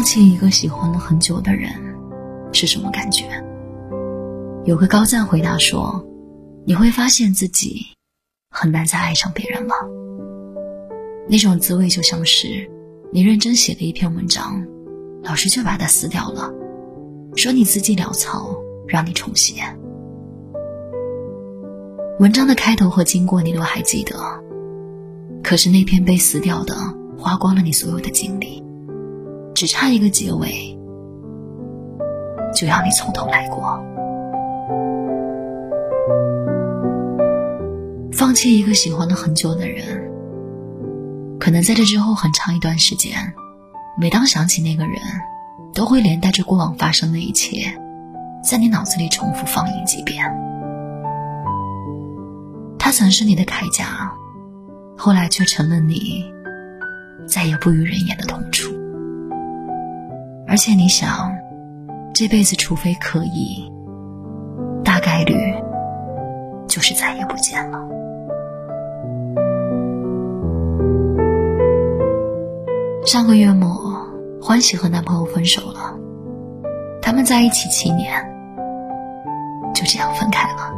放弃一个喜欢了很久的人是什么感觉？有个高赞回答说：“你会发现自己很难再爱上别人了。那种滋味就像是你认真写的一篇文章，老师却把它撕掉了，说你字迹潦草，让你重写。文章的开头和经过你都还记得，可是那篇被撕掉的，花光了你所有的精力。”只差一个结尾，就要你从头来过。放弃一个喜欢了很久的人，可能在这之后很长一段时间，每当想起那个人，都会连带着过往发生的一切，在你脑子里重复放映几遍。他曾是你的铠甲，后来却成了你再也不与人言的痛楚。而且你想，这辈子除非可以，大概率就是再也不见了。上个月末，欢喜和男朋友分手了，他们在一起七年，就这样分开了。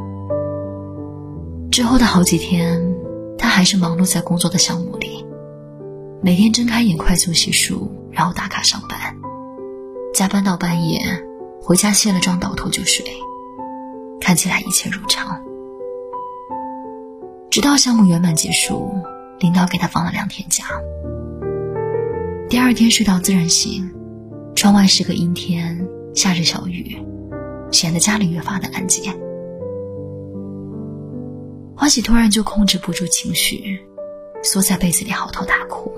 之后的好几天，他还是忙碌在工作的项目里，每天睁开眼快速洗漱，然后打卡上班。加班到半夜，回家卸了妆倒头就睡，看起来一切如常。直到项目圆满结束，领导给他放了两天假。第二天睡到自然醒，窗外是个阴天，下着小雨，显得家里越发的安静。欢喜突然就控制不住情绪，缩在被子里嚎啕大哭。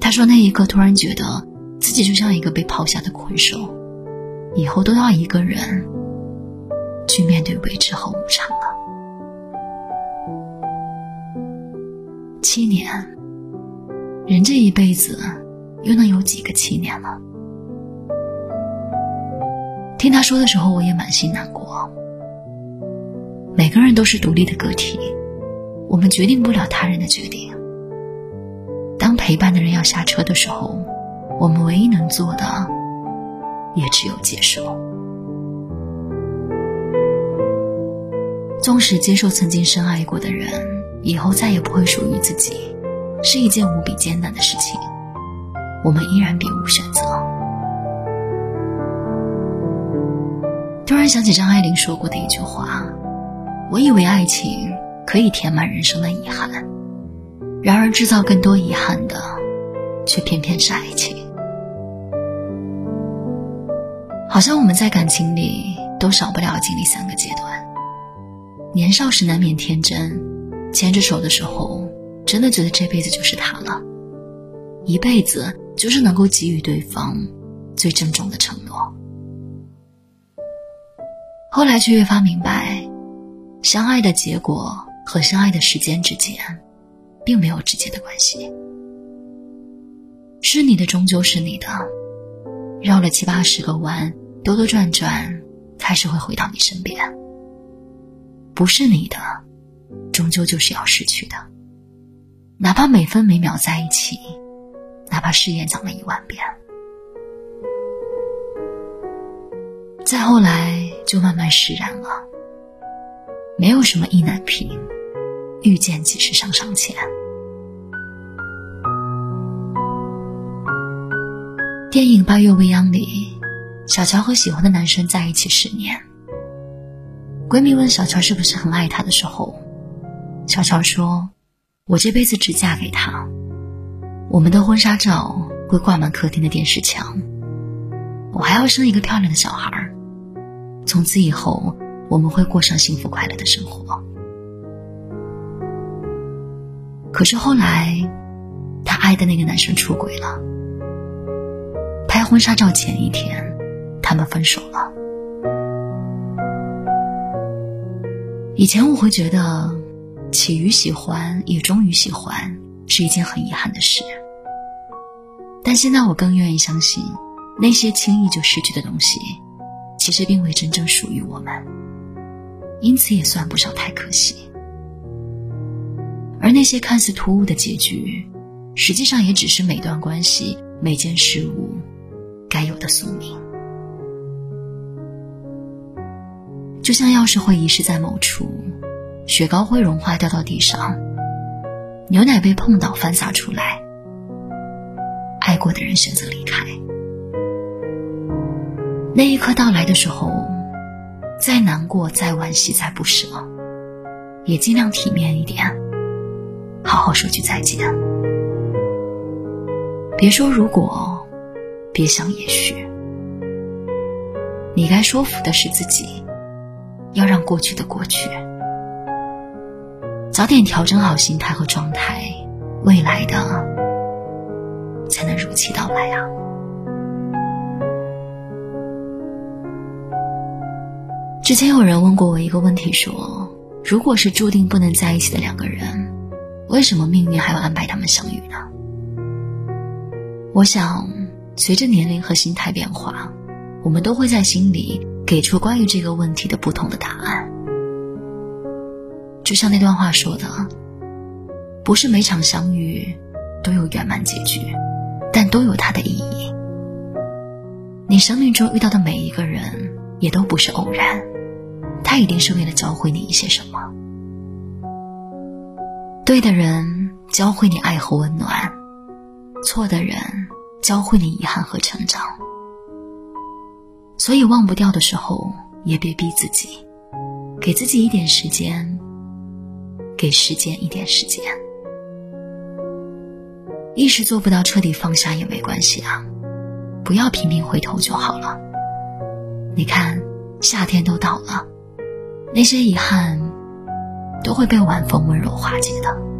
他说那一刻突然觉得。自己就像一个被抛下的困兽，以后都要一个人去面对未知和无常了。七年，人这一辈子又能有几个七年了？听他说的时候，我也满心难过。每个人都是独立的个体，我们决定不了他人的决定。当陪伴的人要下车的时候。我们唯一能做的，也只有接受。纵使接受曾经深爱过的人以后再也不会属于自己，是一件无比艰难的事情，我们依然别无选择。突然想起张爱玲说过的一句话：“我以为爱情可以填满人生的遗憾，然而制造更多遗憾的，却偏偏是爱情。”好像我们在感情里都少不了经历三个阶段。年少时难免天真，牵着手的时候，真的觉得这辈子就是他了，一辈子就是能够给予对方最郑重的承诺。后来却越发明白，相爱的结果和相爱的时间之间，并没有直接的关系。是你的终究是你的，绕了七八十个弯。兜兜转转，还是会回到你身边。不是你的，终究就是要失去的。哪怕每分每秒在一起，哪怕誓言讲了一万遍，再后来就慢慢释然了。没有什么意难平，遇见即是上上签。电影《八月未央》里。小乔和喜欢的男生在一起十年。闺蜜问小乔是不是很爱他的时候，小乔说：“我这辈子只嫁给他。我们的婚纱照会挂满客厅的电视墙。我还要生一个漂亮的小孩儿。从此以后，我们会过上幸福快乐的生活。”可是后来，她爱的那个男生出轨了。拍婚纱照前一天。他们分手了。以前我会觉得，起于喜欢，也终于喜欢，是一件很遗憾的事。但现在我更愿意相信，那些轻易就失去的东西，其实并未真正属于我们，因此也算不上太可惜。而那些看似突兀的结局，实际上也只是每段关系每件事物该有的宿命。就像钥匙会遗失在某处，雪糕会融化掉到地上，牛奶被碰倒翻洒出来，爱过的人选择离开。那一刻到来的时候，再难过、再惋惜、再不舍，也尽量体面一点，好好说句再见。别说如果，别想也许。你该说服的是自己，要让过去的过去，早点调整好心态和状态，未来的才能如期到来啊。之前有人问过我一个问题，说：如果是注定不能在一起的两个人，为什么命运还要安排他们相遇呢？我想，随着年龄和心态变化，我们都会在心里给出关于这个问题的不同的答案。就像那段话说的：“不是每场相遇都有圆满结局，但都有它的意义。你生命中遇到的每一个人，也都不是偶然。”他一定是为了教会你一些什么。对的人教会你爱和温暖，错的人教会你遗憾和成长。所以忘不掉的时候，也别逼自己，给自己一点时间，给时间一点时间。一时做不到彻底放下也没关系啊，不要频频回头就好了。你看，夏天都到了。那些遗憾，都会被晚风温柔化解的。